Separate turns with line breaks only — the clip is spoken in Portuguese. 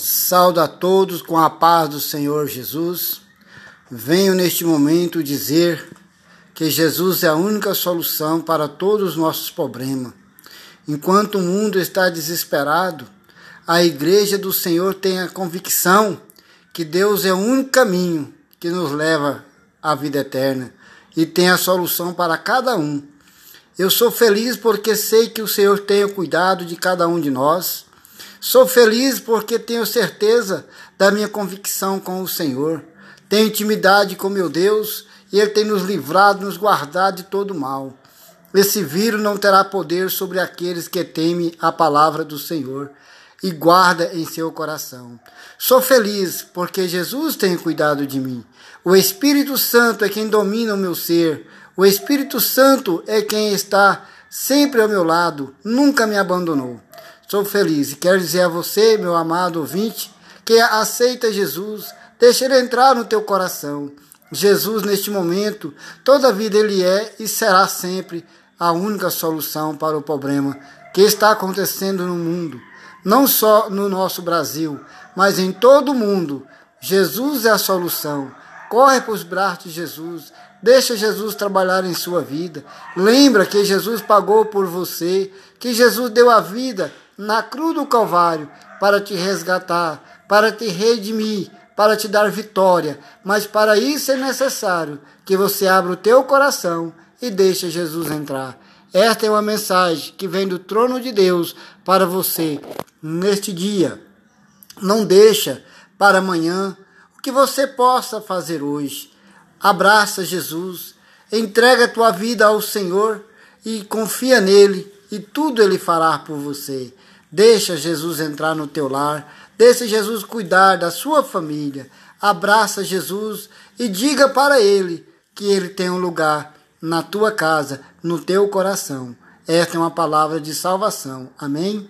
Saldo a todos com a paz do Senhor Jesus. Venho neste momento dizer que Jesus é a única solução para todos os nossos problemas. Enquanto o mundo está desesperado, a igreja do Senhor tem a convicção que Deus é o único caminho que nos leva à vida eterna e tem a solução para cada um. Eu sou feliz porque sei que o Senhor tem o cuidado de cada um de nós Sou feliz porque tenho certeza da minha convicção com o Senhor. Tenho intimidade com meu Deus e Ele tem nos livrado, nos guardado de todo mal. Esse vírus não terá poder sobre aqueles que temem a palavra do Senhor e guarda em seu coração. Sou feliz porque Jesus tem cuidado de mim. O Espírito Santo é quem domina o meu ser. O Espírito Santo é quem está sempre ao meu lado, nunca me abandonou. Sou feliz e quero dizer a você, meu amado ouvinte, que aceita Jesus, deixa ele entrar no teu coração. Jesus, neste momento, toda a vida ele é e será sempre a única solução para o problema que está acontecendo no mundo, não só no nosso Brasil, mas em todo o mundo. Jesus é a solução. Corre para os braços de Jesus, Deixa Jesus trabalhar em sua vida. Lembra que Jesus pagou por você, que Jesus deu a vida na cruz do Calvário para te resgatar, para te redimir, para te dar vitória. Mas para isso é necessário que você abra o teu coração e deixe Jesus entrar. Esta é uma mensagem que vem do trono de Deus para você neste dia. Não deixa para amanhã o que você possa fazer hoje. Abraça Jesus, entrega a tua vida ao Senhor e confia nele e tudo ele fará por você. Deixa Jesus entrar no teu lar, deixa Jesus cuidar da sua família. Abraça Jesus e diga para ele que ele tem um lugar na tua casa, no teu coração. Esta é uma palavra de salvação. Amém?